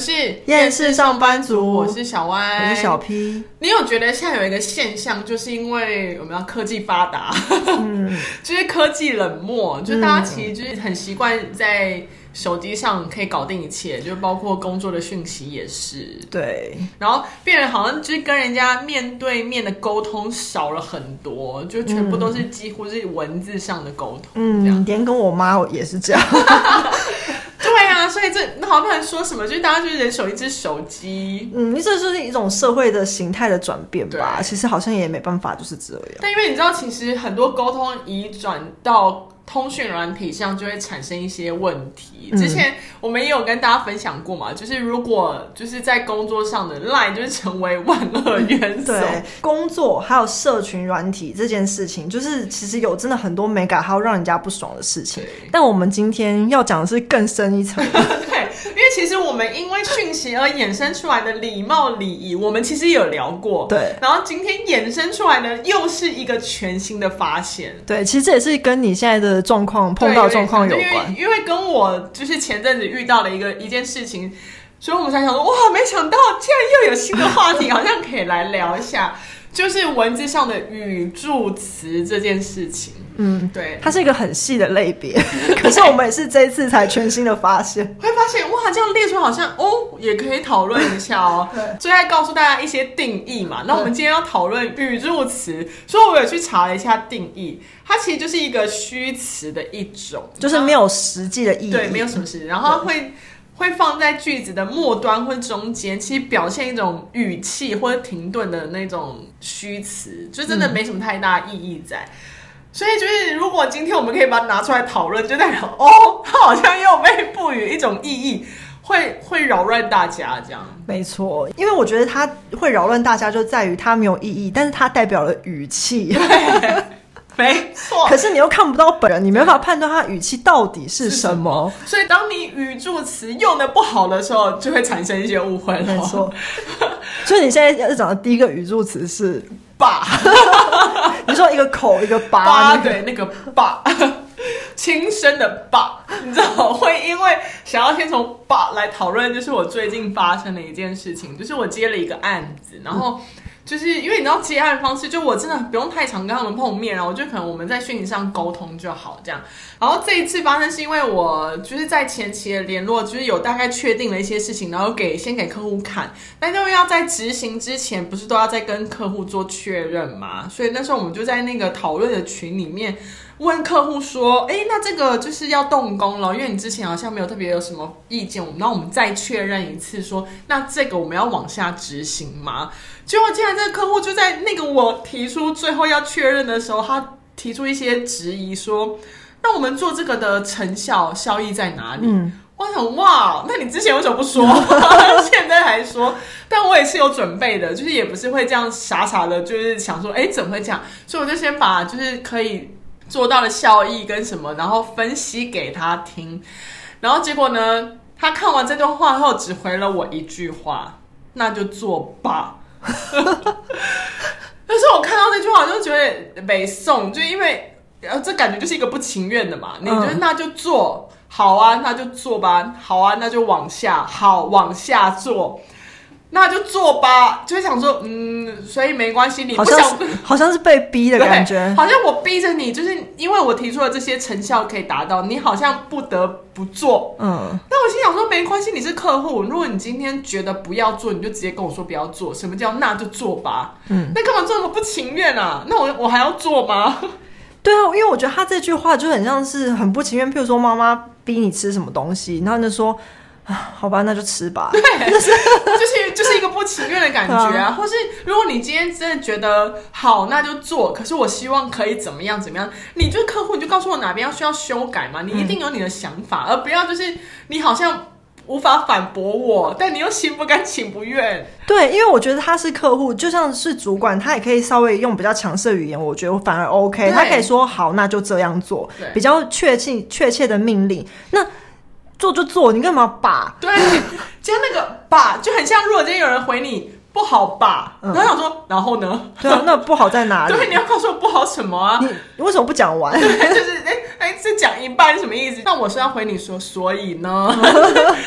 是厌世上班族，我是小歪，我是小 P。你有觉得现在有一个现象，就是因为我们要科技发达，嗯，就是科技冷漠，就大家其实就是很习惯在手机上可以搞定一切，就包括工作的讯息也是。对，然后变得好像就是跟人家面对面的沟通少了很多，就全部都是几乎是文字上的沟通。嗯，连跟我妈也是这样。所以这那好多人说什么，就是大家就是人手一只手机。嗯，这就是一种社会的形态的转变吧。其实好像也没办法，就是这样。但因为你知道，其实很多沟通移转到。通讯软体上就会产生一些问题。之前我们也有跟大家分享过嘛，就是如果就是在工作上的 LINE 就是成为万恶元首。对，工作还有社群软体这件事情，就是其实有真的很多美感，还有让人家不爽的事情。但我们今天要讲的是更深一层。对，因为其实我们因为讯息而衍生出来的礼貌礼仪，我们其实有聊过。对，然后今天衍生出来的又是一个全新的发现。对，其实这也是跟你现在的。状况碰到状况有关，因为跟我就是前阵子遇到了一个一件事情，所以我们才想说，哇，没想到竟然又有新的话题，好像可以来聊一下，就是文字上的语助词这件事情。嗯，对，它是一个很细的类别，可是我们也是这一次才全新的发现，会发现哇，这样列出来好像哦，也可以讨论一下哦。对，最爱告诉大家一些定义嘛。那我们今天要讨论语助词，所以我有去查了一下定义，它其实就是一个虚词的一种，就是没有实际的意义，对，没有什么实际，然后会对会放在句子的末端或中间，其实表现一种语气或者停顿的那种虚词，就真的没什么太大意义在。嗯所以就是，如果今天我们可以把它拿出来讨论，就代表哦，它好像又被赋予一种意义，会 会扰乱大家这样。没错，因为我觉得它会扰乱大家，就在于它没有意义，但是它代表了语气。对，没错。可是你又看不到本人，你没办法判断他语气到底是什么。所以当你语助词用的不好的时候，就会产生一些误会了。没错。所以你现在要讲的第一个语助词是。爸，你说一个口一个八，八对那个爸，亲生的爸，你知道会因为想要先从爸来讨论，就是我最近发生的一件事情，就是我接了一个案子，然后。就是因为你知道接案方式，就我真的不用太常跟他们碰面，然后我就可能我们在讯息上沟通就好这样。然后这一次发生是因为我就是在前期的联络，就是有大概确定了一些事情，然后给先给客户看，但因为要在执行之前，不是都要再跟客户做确认嘛，所以那时候我们就在那个讨论的群里面。问客户说：“哎，那这个就是要动工了，因为你之前好像没有特别有什么意见，那我们再确认一次说，说那这个我们要往下执行吗？”结果竟然这个客户就在那个我提出最后要确认的时候，他提出一些质疑，说：“那我们做这个的成效效益在哪里？”嗯，我想哇，那你之前为什么不说？现在还说？但我也是有准备的，就是也不是会这样傻傻的，就是想说：“哎，怎么会这样？”所以我就先把就是可以。做到的效益跟什么，然后分析给他听，然后结果呢，他看完这段话后只回了我一句话：“那就做吧。” 但是我看到那句话，我就觉得没送，就因为呃，这感觉就是一个不情愿的嘛。你觉得那就做好啊，那就做吧，好啊，那就往下，好，往下做。那就做吧，就会想说，嗯，所以没关系，你不想，好像，好像是被逼的感觉，好像我逼着你，就是因为我提出了这些成效可以达到，你好像不得不做，嗯。那我心想说，没关系，你是客户，如果你今天觉得不要做，你就直接跟我说不要做。什么叫那就做吧？嗯，那干嘛这么不情愿啊？那我我还要做吗？对啊，因为我觉得他这句话就很像是很不情愿。譬如说，妈妈逼你吃什么东西，然后你就说。好吧，那就吃吧。对，就是就是就是一个不情愿的感觉 啊。或是如果你今天真的觉得好，那就做。可是我希望可以怎么样怎么样？你就客户，你就告诉我哪边要需要修改嘛。你一定有你的想法，嗯、而不要就是你好像无法反驳我，但你又心不甘情不愿。对，因为我觉得他是客户，就像是主管，他也可以稍微用比较强势的语言，我觉得我反而 OK。他可以说好，那就这样做，对比较确切确切的命令。那。做就做，你干嘛把？对，今天那个把就很像，如果今天有人回你不好吧，嗯、然后想说，然后呢？对啊，那不好在哪里？对，你要告诉我不好什么啊？你，你为什么不讲完？对，就是哎哎，这讲一半什么意思？那我是要回你说，所以呢？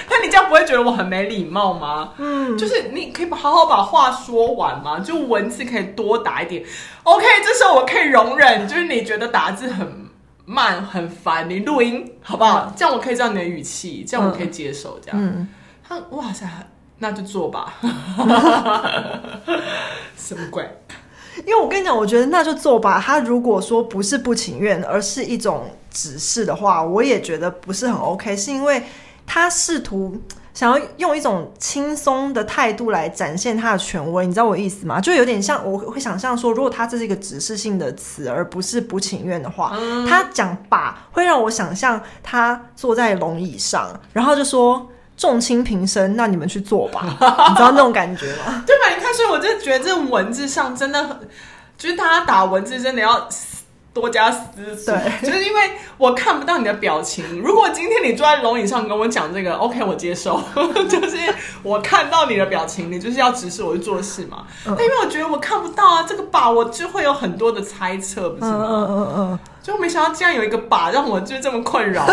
那你这样不会觉得我很没礼貌吗？嗯，就是你可以好好把话说完吗？就文字可以多打一点。OK，这时候我可以容忍，就是你觉得打字很慢很烦，你录音好不好？这样我可以知道你的语气，这样我可以接受。这样，嗯，他哇塞，那就做吧。什么鬼？因为我跟你讲，我觉得那就做吧。他如果说不是不情愿，而是一种指示的话，我也觉得不是很 OK。是因为他试图想要用一种轻松的态度来展现他的权威，你知道我意思吗？就有点像我会想象说，如果他这是一个指示性的词，而不是不情愿的话，嗯、他讲吧会让我想象他坐在龙椅上，然后就说。众卿平生，那你们去做吧，你知道那种感觉吗？对吧？你看，所以我就觉得这文字上真的很，就是大家打文字真的要多加思索。就是因为我看不到你的表情。如果今天你坐在龙椅上跟我讲这个，OK，我接受。就是我看到你的表情，你就是要指示我去做事嘛。嗯、但因为我觉得我看不到啊，这个把我就会有很多的猜测，不是吗？嗯嗯嗯。就没想到竟然有一个把让我就这么困扰。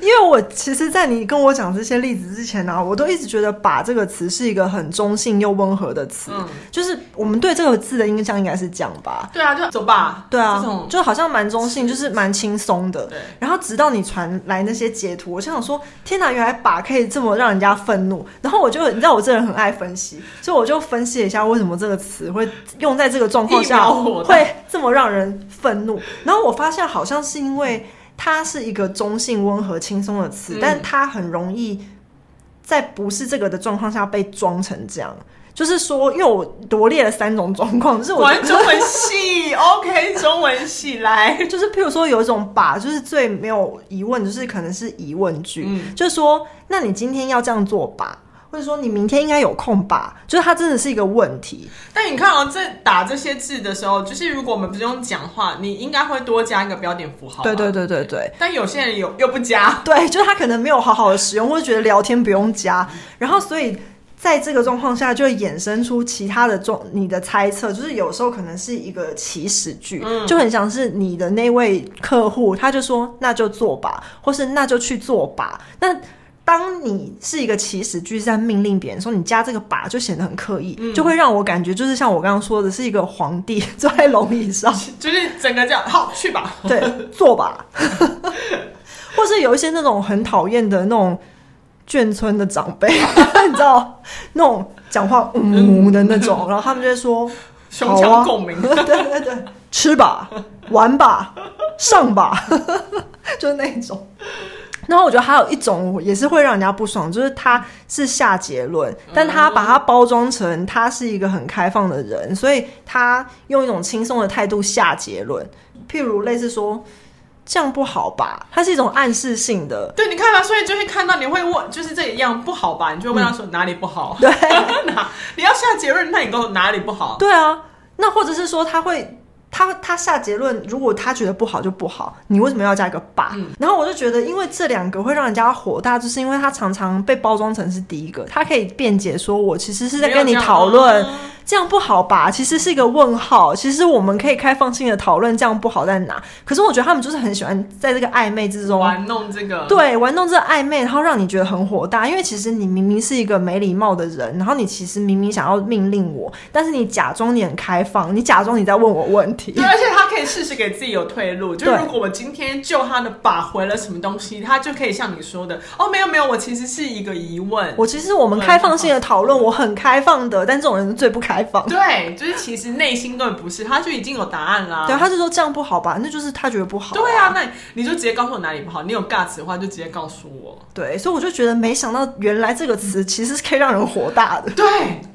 因为我其实，在你跟我讲这些例子之前呢、啊，我都一直觉得“把”这个词是一个很中性又温和的词。嗯，就是我们对这个字的印象应该是这样吧？对啊，就走吧。对啊，就好像蛮中性，就是蛮轻松的。对。然后直到你传来那些截图，我就想说：天哪，原来“把”可以这么让人家愤怒。然后我就，你知道我这人很爱分析，所以我就分析了一下为什么这个词会用在这个状况下 会这么让人愤怒。然后我发现好像是因为。它是一个中性、温和、轻松的词，嗯、但它很容易在不是这个的状况下被装成这样。就是说，因为我罗列了三种状况，就是我玩中文系，OK，中文系来，就是譬如说有一种把，就是最没有疑问，就是可能是疑问句，嗯、就是说，那你今天要这样做吧？或者说你明天应该有空吧？就是它真的是一个问题。但你看哦，在打这些字的时候，就是如果我们不用讲话，你应该会多加一个标点符号。对对对对对。但有些人有又不加，对，就是他可能没有好好的使用，或者觉得聊天不用加。然后所以在这个状况下，就会衍生出其他的状你的猜测，就是有时候可能是一个起始句，嗯、就很像是你的那位客户，他就说那就做吧，或是那就去做吧。那当你是一个起始句在命令别人说，你加这个“把”就显得很刻意，嗯、就会让我感觉就是像我刚刚说的，是一个皇帝 坐在龙椅上，就是整个这样，好去吧，对，坐吧，或是有一些那种很讨厌的那种眷村的长辈，你知道那种讲话嗯，嗯的那种，然后他们就会说胸腔共鸣，对对对，吃吧，玩吧，上吧，就是那种。然后我觉得还有一种也是会让人家不爽，就是他是下结论，但他把它包装成他是一个很开放的人，所以他用一种轻松的态度下结论。譬如类似说这样不好吧，它是一种暗示性的。对，你看吧，所以就会看到你会问，就是这一样不好吧？你就会问他说哪里不好？对，哪你要下结论，那你告诉我哪里不好？对啊，那或者是说他会。他他下结论，如果他觉得不好就不好，你为什么要加一个爸？嗯、然后我就觉得，因为这两个会让人家火大，就是因为他常常被包装成是第一个，他可以辩解说，我其实是在跟你讨论。这样不好吧？其实是一个问号。其实我们可以开放性的讨论，这样不好在哪？可是我觉得他们就是很喜欢在这个暧昧之中玩弄这个，对，玩弄这个暧昧，然后让你觉得很火大。因为其实你明明是一个没礼貌的人，然后你其实明明想要命令我，但是你假装你很开放，你假装你在问我问题。对，而且以适时给自己有退路。就如果我今天救他的把回了什么东西，他就可以像你说的，哦，没有没有，我其实是一个疑问。我其实我们开放性的讨论，我很开放的，但这种人是最不开放。对。就是其实内心根本不是，他就已经有答案啦。对，他就说这样不好吧，那就是他觉得不好啊。对啊，那你就直接告诉我哪里不好。你有 guts 的话，就直接告诉我。对，所以我就觉得没想到原来这个词其实是可以让人火大的。对，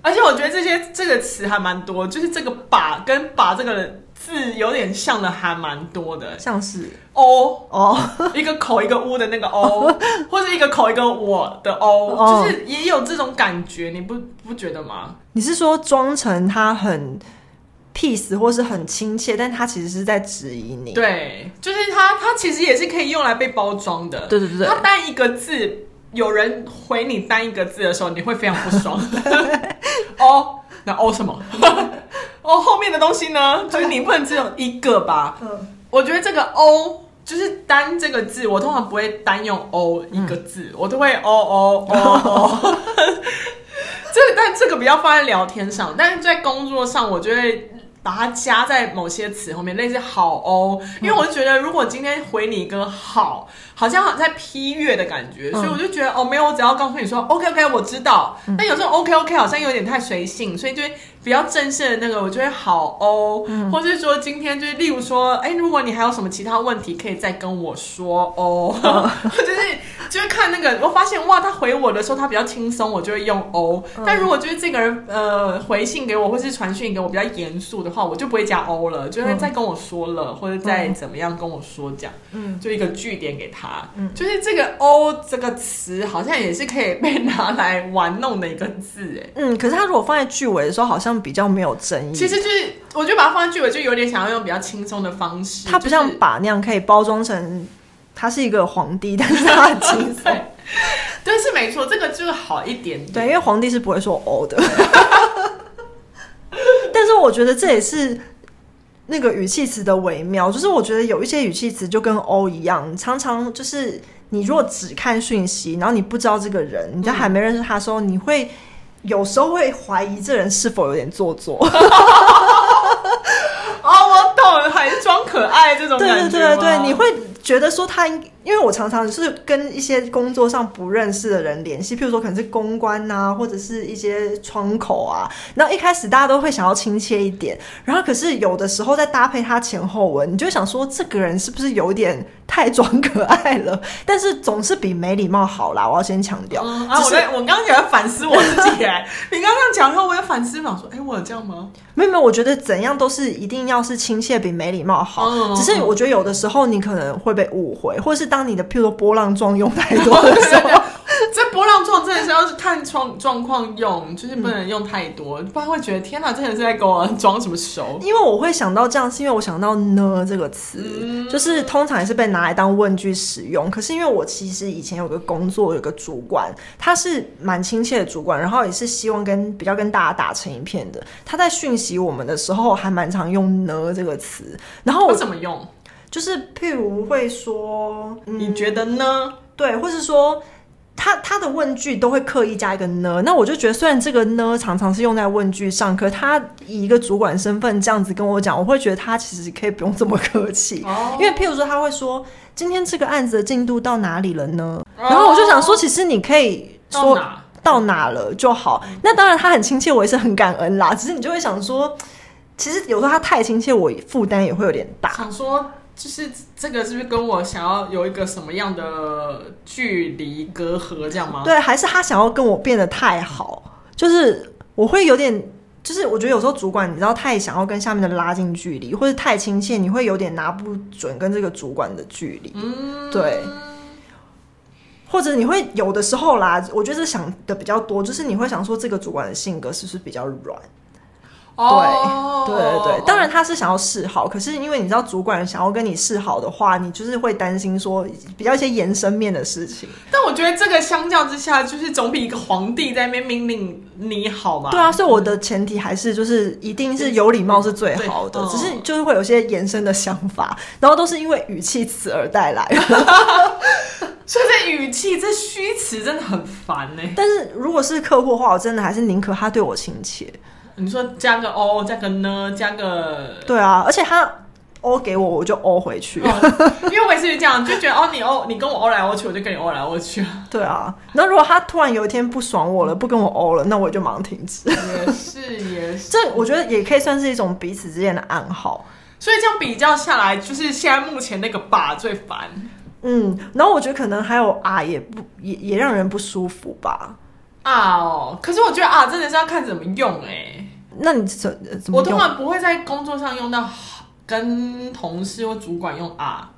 而且我觉得这些这个词还蛮多，就是这个把跟把这个字有点像的还蛮多的，像是哦哦，一个口一个乌的那个哦，或者一个口一个我的哦，就是也有这种感觉，你不不觉得吗？你是说装成他很 peace 或是很亲切，但他其实是在质疑你。对，就是他，他其实也是可以用来被包装的。对对对对，他单一个字，有人回你单一个字的时候，你会非常不爽。哦，那哦什么？哦，后面的东西呢？就是你不能只有一个吧？嗯，我觉得这个 O。就是单这个字，我通常不会单用 o 一个字，嗯、我都会 o o o o。这但这个比较放在聊天上，但是在工作上，我就会。把它加在某些词后面，类似好哦，因为我就觉得，如果今天回你一个好，好像在批阅的感觉，所以我就觉得哦，没有，我只要告诉你说 OK OK，我知道。但有时候 OK OK 好像有点太随性，所以就会比较正式的那个，我就会好哦，或是说今天就是例如说，哎，如果你还有什么其他问题，可以再跟我说哦，就是就是看那个，我发现哇，他回我的时候他比较轻松，我就会用哦。但如果就是这个人呃回信给我，或是传讯给我比较严肃的话，我就不会加哦了，就会再跟我说了，嗯、或者再怎么样跟我说讲，嗯，就一个句点给他，嗯，就是这个 O 这个词好像也是可以被拿来玩弄的一个字，哎，嗯，可是他如果放在句尾的时候，好像比较没有争议。其实就是，我就把它放在句尾，就有点想要用比较轻松的方式，它不像把那样可以包装成他是一个皇帝，但是他很轻松，对，是没错，这个就是好一点点，对，因为皇帝是不会说 O 的。但是我觉得这也是那个语气词的微妙，就是我觉得有一些语气词就跟 O 一样，常常就是你如果只看讯息，然后你不知道这个人，你在还没认识他的时候，你会有时候会怀疑这人是否有点做作。哦，我懂了，还是装可爱这种感觉。对对对对，你会。觉得说他，因为我常常是跟一些工作上不认识的人联系，譬如说可能是公关啊，或者是一些窗口啊。然后一开始大家都会想要亲切一点，然后可是有的时候再搭配他前后文，你就想说这个人是不是有点太装可爱了？但是总是比没礼貌好啦，我要先强调。嗯、啊，我在我刚刚也在反思我自己哎，你刚刚这样讲的时候，我也反思，嘛说，哎，我有这样吗？没有没有，我觉得怎样都是一定要是亲切比没礼貌好。嗯、只是我觉得有的时候你可能会。被误会，或者是当你的譬如说波浪状用太多的时候，这波浪状真的是要是看状状况用，就是不能用太多，嗯、不然会觉得天哪，这人是在跟我装什么熟？因为我会想到这样，是因为我想到呢这个词，嗯、就是通常也是被拿来当问句使用。可是因为我其实以前有个工作，有个主管，他是蛮亲切的主管，然后也是希望跟比较跟大家打成一片的。他在讯息我们的时候，还蛮常用呢这个词。然后我怎么用？就是譬如会说，嗯、你觉得呢？对，或是说他他的问句都会刻意加一个呢。那我就觉得，虽然这个呢常常是用在问句上，可他以一个主管身份这样子跟我讲，我会觉得他其实可以不用这么客气。哦、因为譬如说他会说，今天这个案子的进度到哪里了呢？哦、然后我就想说，其实你可以说到哪，到哪了就好。那当然他很亲切，我也是很感恩啦。只是你就会想说，其实有时候他太亲切，我负担也会有点大。想说。就是这个是不是跟我想要有一个什么样的距离隔阂这样吗？对，还是他想要跟我变得太好？就是我会有点，就是我觉得有时候主管你知道太想要跟下面的拉近距离，或者太亲切，你会有点拿不准跟这个主管的距离。嗯，对。或者你会有的时候啦，我觉得想的比较多，就是你会想说这个主管的性格是不是比较软？Oh, 对对对对，当然他是想要示好，可是因为你知道主管想要跟你示好的话，你就是会担心说比较一些延伸面的事情。但我觉得这个相较之下，就是总比一个皇帝在那边命令你好嘛。对啊，所以我的前提还是就是一定是有礼貌是最好的，只是就是会有些延伸的想法，然后都是因为语气词而带来的。所以这语气这虚词真的很烦呢。但是如果是客户的话，我真的还是宁可他对我亲切。你说加个 O，加个呢，加个对啊，而且他 O 给我，我就 O 回去，哦、因为我也是这样，就觉得哦，你 O，你跟我 O 来 O 去，我就跟你 O 来 O 去。对啊，那如果他突然有一天不爽我了，不跟我 O 了，那我就马上停止。也是也是，这我觉得也可以算是一种彼此之间的暗号。所以这样比较下来，就是现在目前那个把最烦。嗯，然后我觉得可能还有啊，也不也也让人不舒服吧。啊哦，可是我觉得啊，真的是要看怎么用哎、欸。那你怎怎么？我通常不会在工作上用到跟同事或主管用啊，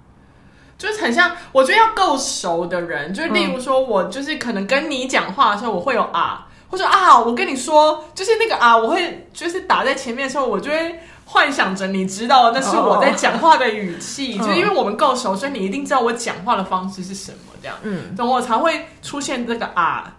就是很像我觉得要够熟的人，就是例如说我就是可能跟你讲话的时候，我会有啊，或者啊，我跟你说，就是那个啊，我会就是打在前面的时候，我就会幻想着你知道那是我在讲话的语气，就是因为我们够熟，所以你一定知道我讲话的方式是什么，这样，嗯，等我才会出现这个啊，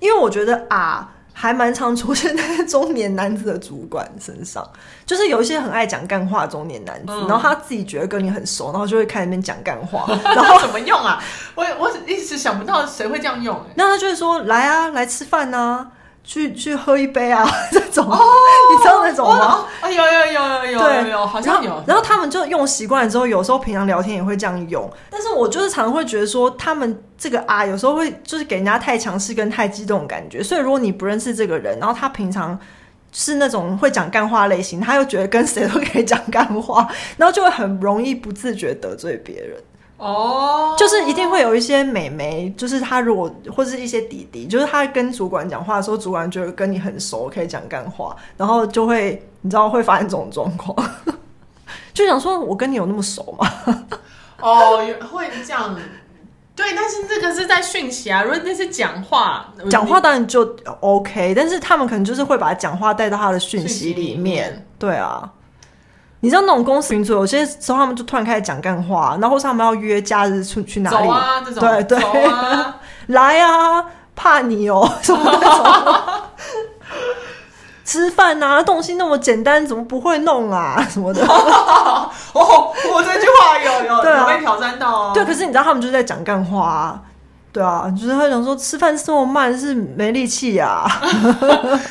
因为我觉得啊。还蛮常出现在中年男子的主管身上，就是有一些很爱讲干话的中年男子，嗯、然后他自己觉得跟你很熟，然后就会开始那边讲干话，然后怎么用啊？我我一直想不到谁会这样用、欸，那他就会说来啊，来吃饭啊。去去喝一杯啊，这种，哦、你知道那种吗？啊、哦，有有有有有对有有，好像有。然后他们就用习惯了之后，有时候平常聊天也会这样用。但是我就是常常会觉得说，他们这个啊，有时候会就是给人家太强势跟太激动的感觉。所以如果你不认识这个人，然后他平常是那种会讲干话类型，他又觉得跟谁都可以讲干话，然后就会很容易不自觉得罪别人。哦，oh, 就是一定会有一些美眉，就是她如果或是一些弟弟，就是她跟主管讲话的时候，主管觉得跟你很熟，可以讲干话，然后就会你知道会发生这种状况，就想说我跟你有那么熟吗？哦，oh, 会这样，对，但是这个是在讯息啊，如果那是讲话，讲话当然就 OK，但是他们可能就是会把讲话带到他的讯息里面，里面。对啊。你知道那种公司群组，有些时候他们就突然开始讲干话，然后或是他们要约假日出去哪里？走啊，这种对对，走啊来啊，怕你哦，什么那种？吃饭啊，东西那么简单，怎么不会弄啊？什么的？哦，我这句话有有有被挑战到哦。对，可是你知道他们就是在讲干话啊。对啊，就是他想说吃饭这么慢是没力气呀，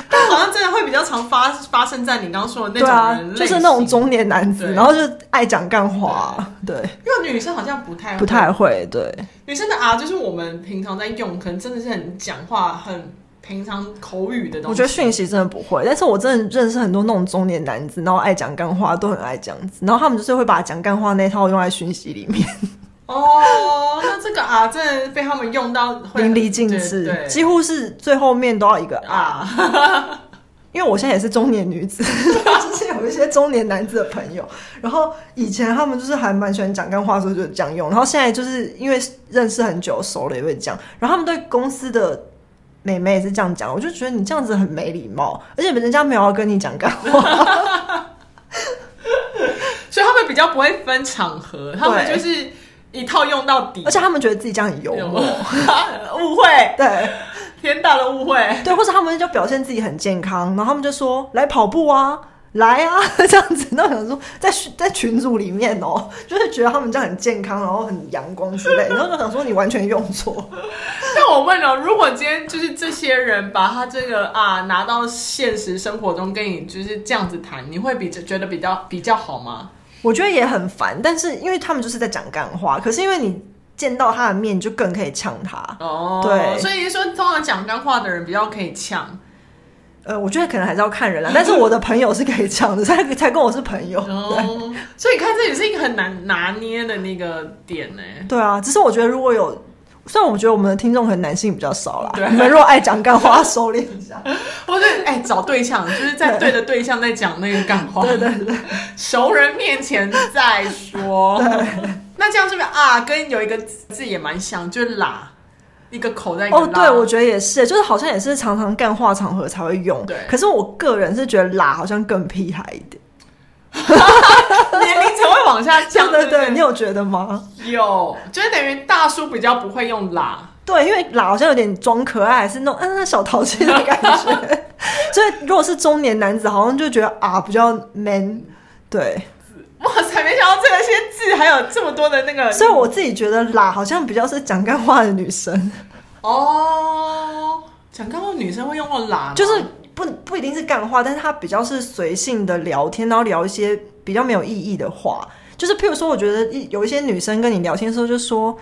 但好像真的会比较常发发生在你刚刚说的那种人，对啊，就是那种中年男子，然后就爱讲干话，对，对因为女生好像不太会。不太会，对，女生的啊，就是我们平常在用，可能真的是很讲话很平常口语的东西。我觉得讯息真的不会，但是我真的认识很多那种中年男子，然后爱讲干话，都很爱这样子，然后他们就是会把讲干话那套用在讯息里面。哦，那这个啊，真的被他们用到淋漓尽致，几乎是最后面都要一个啊。因为我现在也是中年女子，就是有一些中年男子的朋友，然后以前他们就是还蛮喜欢讲干话，所以就这样用。然后现在就是因为认识很久，熟了也会这样。然后他们对公司的美眉也是这样讲，我就觉得你这样子很没礼貌，而且人家没有要跟你讲干话，所以他们比较不会分场合，他们就是。一套用到底，而且他们觉得自己这样很幽默，误会，对，天大的误会，对，或者他们就表现自己很健康，然后他们就说来跑步啊，来啊，这样子，那我想说在在群组里面哦，就是觉得他们这样很健康，然后很阳光之类，然后就想说你完全用错。但我问了，如果今天就是这些人把他这个啊拿到现实生活中跟你就是这样子谈，你会比觉得比较比较好吗？我觉得也很烦，但是因为他们就是在讲干话，可是因为你见到他的面，就更可以呛他哦。对，所以说通常讲干话的人比较可以呛。呃，我觉得可能还是要看人啦，但是我的朋友是可以呛的，才才跟我是朋友。哦，所以看这也是一个很难拿捏的那个点呢。对啊，只是我觉得如果有。虽然我觉得我们的听众可能男性比较少啦，对你们如果爱讲干话，收敛一下。或是哎，找对象，就是在对的对象在讲那个干话。对对对，熟人面前再说。对，那这样是不是啊？跟有一个字也蛮像，就是啦，一个口在哦，对，我觉得也是，就是好像也是常常干话场合才会用。对，可是我个人是觉得啦好像更屁孩一点。年龄才会往下降，对对对，你有觉得吗？有，就是等于大叔比较不会用啦，对，因为啦好像有点装可爱，还是那种嗯小淘气的感觉。所以如果是中年男子，好像就觉得啊比较 man。对，哇塞，没想到这些字还有这么多的那个。所以我自己觉得啦好像比较是讲干话的女生。哦，讲干话的女生会用到啦，就是。不不一定是干话，但是他比较是随性的聊天，然后聊一些比较没有意义的话。就是譬如说，我觉得有一些女生跟你聊天的时候就说：“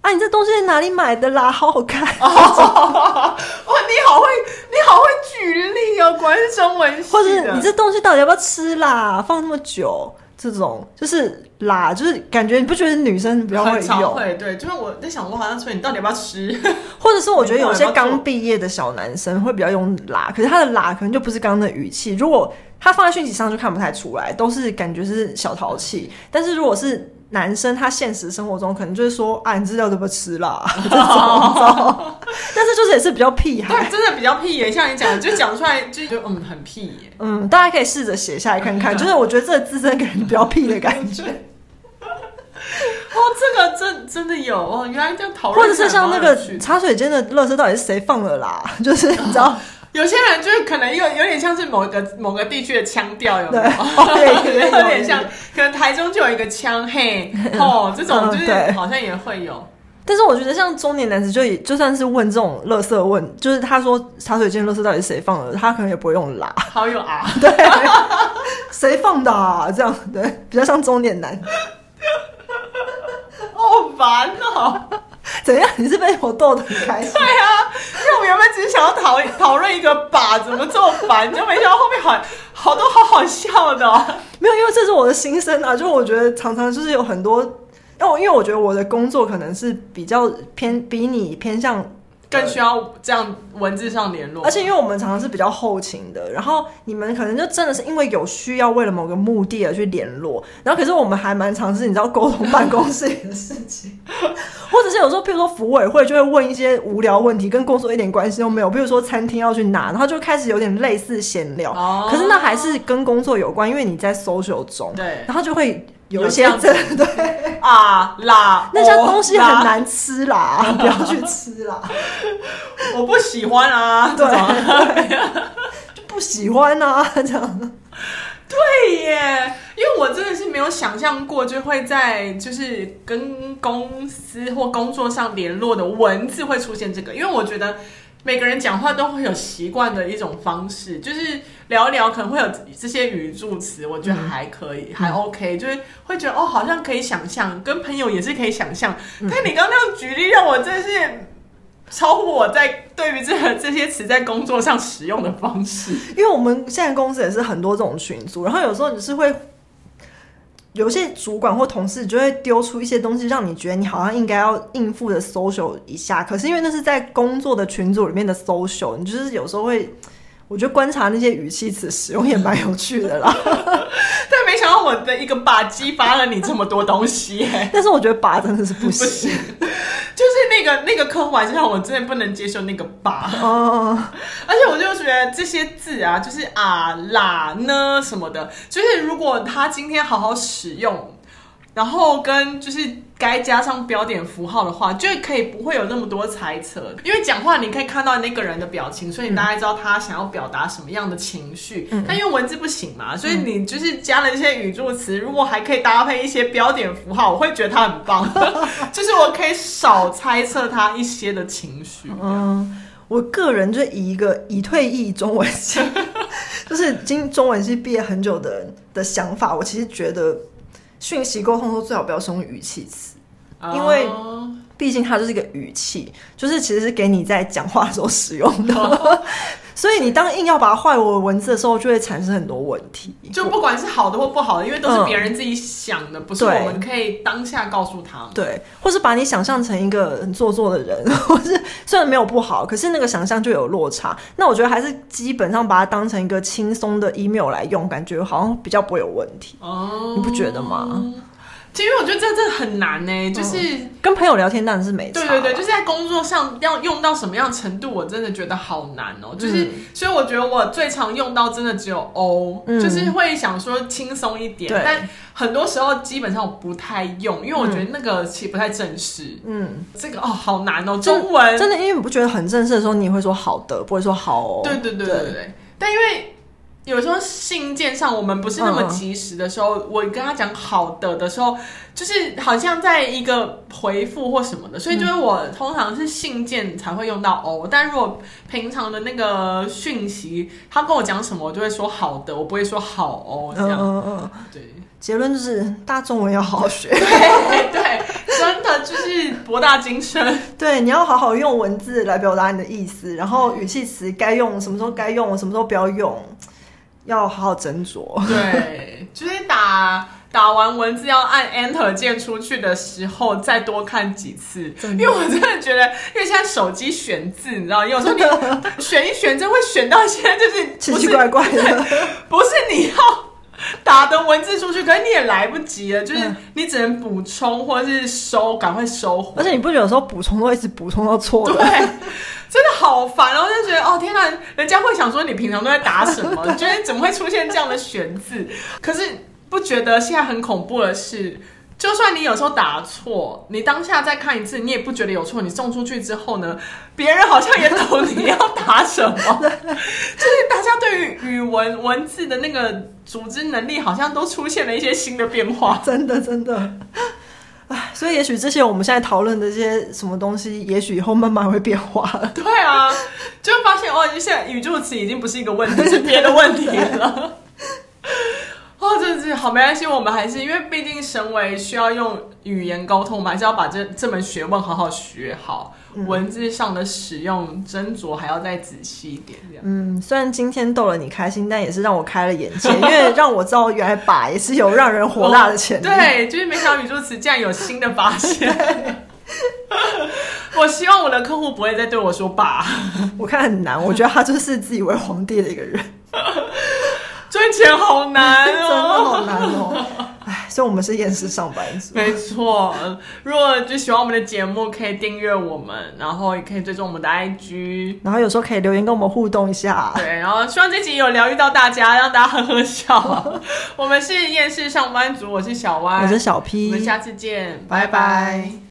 啊，你这东西在哪里买的啦？好好看。” 哇，你好会，你好会举例哦，果然是中文系。或者你这东西到底要不要吃啦？放那么久。这种就是啦，就是感觉你不觉得女生比较会用？会，对，就是我在想，我好像说你到底要不要吃？或者是我觉得有些刚毕业的小男生会比较用啦，可是他的啦可能就不是刚刚的语气。如果他放在讯息上就看不太出来，都是感觉是小淘气。但是如果是男生，他现实生活中可能就是说啊，你资料怎么吃啦？这种，但是就是也是比较屁孩，对，真的比较屁耶。像你讲，就讲出来就就嗯很屁耶。嗯，大家可以试着写下来看看，就是我觉得这个字真的给人比较屁的感觉。哦，这个真真的有哦，原来这样讨论，或者是像那个茶水间的垃圾到底是谁放的啦？就是你知道。有些人就是可能有有点像是某个某个地区的腔调，有没有？对，对 有点像，可能台中就有一个腔，嘿，哦，这种就是好像也会有。但是我觉得像中年男子就也就算是问这种垃圾问，就是他说茶水间垃圾到底是谁放的，他可能也不会用啦。好有啊，对，谁放的啊？这样对，比较像中年男。好烦哦！怎样？你是被我逗得很开心？对啊，想要讨讨论一个把怎么这么烦，就没想到后面好好多好好笑的哦。没有，因为这是我的心声啊！就我觉得常常就是有很多。哦，因为我觉得我的工作可能是比较偏比你偏向更需要这样文字上联络，而且因为我们常常是比较后勤的，然后你们可能就真的是因为有需要为了某个目的而去联络，然后可是我们还蛮尝试你知道沟通办公室里的事情，或者是有时候譬如说服委会就会问一些无聊问题，跟工作一点关系都没有，比如说餐厅要去哪，然后就开始有点类似闲聊，哦，可是那还是跟工作有关，因为你在 social 中，对，然后就会。有一些真的 对。啊啦，那些东西很难吃啦，啦 不要去吃啦。我不喜欢啊，对，对 就不喜欢啊，这样。对耶，因为我真的是没有想象过，就会在就是跟公司或工作上联络的文字会出现这个，因为我觉得。每个人讲话都会有习惯的一种方式，就是聊一聊可能会有这些语助词，我觉得还可以，嗯、还 OK，就是会觉得哦，好像可以想象，跟朋友也是可以想象。嗯、但你刚刚那样举例，让我真的是超乎我在对于这个这些词在工作上使用的方式。因为我们现在公司也是很多这种群组，然后有时候你是会。有些主管或同事就会丢出一些东西，让你觉得你好像应该要应付的 social 一下。可是因为那是在工作的群组里面的 social，你就是有时候会，我觉得观察那些语气词使用也蛮有趣的啦。但没想到我的一个把激发了你这么多东西，但是我觉得把真的是不行。就是那个那个客户还是让我真的不能接受那个吧，哦，而且我就觉得这些字啊，就是啊啦呢什么的，就是如果他今天好好使用。然后跟就是该加上标点符号的话，就可以不会有那么多猜测。因为讲话你可以看到那个人的表情，所以你大概知道他想要表达什么样的情绪。嗯、但因为文字不行嘛，所以你就是加了一些语助词，如果还可以搭配一些标点符号，我会觉得他很棒。就是我可以少猜测他一些的情绪。嗯，我个人就以一个已退役中文系，就是经中文系毕业很久的人的想法，我其实觉得。讯息沟通都最好不要使用语气词因为毕竟它就是一个语气，就是其实是给你在讲话的时候使用的。Oh. 所以你当硬要把它换为文字的时候，就会产生很多问题。就不管是好的或不好的，因为都是别人自己想的，嗯、不是我们可以当下告诉他。对，或是把你想象成一个很做作的人，或是虽然没有不好，可是那个想象就有落差。那我觉得还是基本上把它当成一个轻松的 email 来用，感觉好像比较不会有问题。哦，你不觉得吗？其实我觉得这真的很难呢、欸，就是、嗯、跟朋友聊天当然是没错。对对对，就是在工作上要用到什么样程度，我真的觉得好难哦、喔。就是、嗯、所以我觉得我最常用到真的只有 O，、嗯、就是会想说轻松一点，但很多时候基本上我不太用，因为我觉得那个其实不太正式。嗯，这个哦好难哦、喔，中文真的，因为你不觉得很正式的时候，你也会说好的，不会说好哦。对对对对对，对但因为。有时候信件上我们不是那么及时的时候，嗯、我跟他讲好的的时候，就是好像在一个回复或什么的，所以就是我通常是信件才会用到哦。但如果平常的那个讯息，他跟我讲什么，我就会说好的，我不会说好哦。这样，嗯嗯，对。结论就是，大家中文要好好学。对 对，真的就是博大精深。对，你要好好用文字来表达你的意思，然后语气词该用什么时候该用，什么时候不要用。要好好斟酌。对，就是打打完文字要按 Enter 键出去的时候，再多看几次。因为我真的觉得，因为现在手机选字，你知道，有时候你 选一选，真会选到现在就是奇奇怪怪的，不是你要 打的文字出去，可是你也来不及了，就是你只能补充或者是收，赶快收回。而且你不觉得有时候补充都一直补充到错了？对。真的好烦哦！我就觉得哦，天哪，人家会想说你平常都在打什么？你 觉得怎么会出现这样的选字？可是不觉得现在很恐怖的是，就算你有时候打错，你当下再看一次，你也不觉得有错。你送出去之后呢，别人好像也懂你要打什么，就是大家对于语文文字的那个组织能力，好像都出现了一些新的变化。真的，真的。唉，所以也许这些我们现在讨论的这些什么东西，也许以后慢慢会变化了。对啊，就会发现哦，现在语助词已经不是一个问题，是别的问题了。哦，这这好没关系，我们还是因为毕竟身为需要用语言沟通，我们还是要把这这门学问好好学好。嗯、文字上的使用斟酌还要再仔细一点。嗯，虽然今天逗了你开心，但也是让我开了眼界，因为让我知道原来“把”也是有让人火大的潜力。哦。对，就是没想到语助词竟然有新的发现。我希望我的客户不会再对我说“爸”，我看很难。我觉得他就是自以为皇帝的一个人。赚钱好难哦，真的好难哦。哎，所以我们是厌世上班族。没错，如果就喜欢我们的节目，可以订阅我们，然后也可以追踪我们的 IG，然后有时候可以留言跟我们互动一下。对，然后希望这集有疗愈到大家，让大家呵呵笑。我们是厌世上班族，我是小歪，我是小 P，我们下次见，拜拜。拜拜。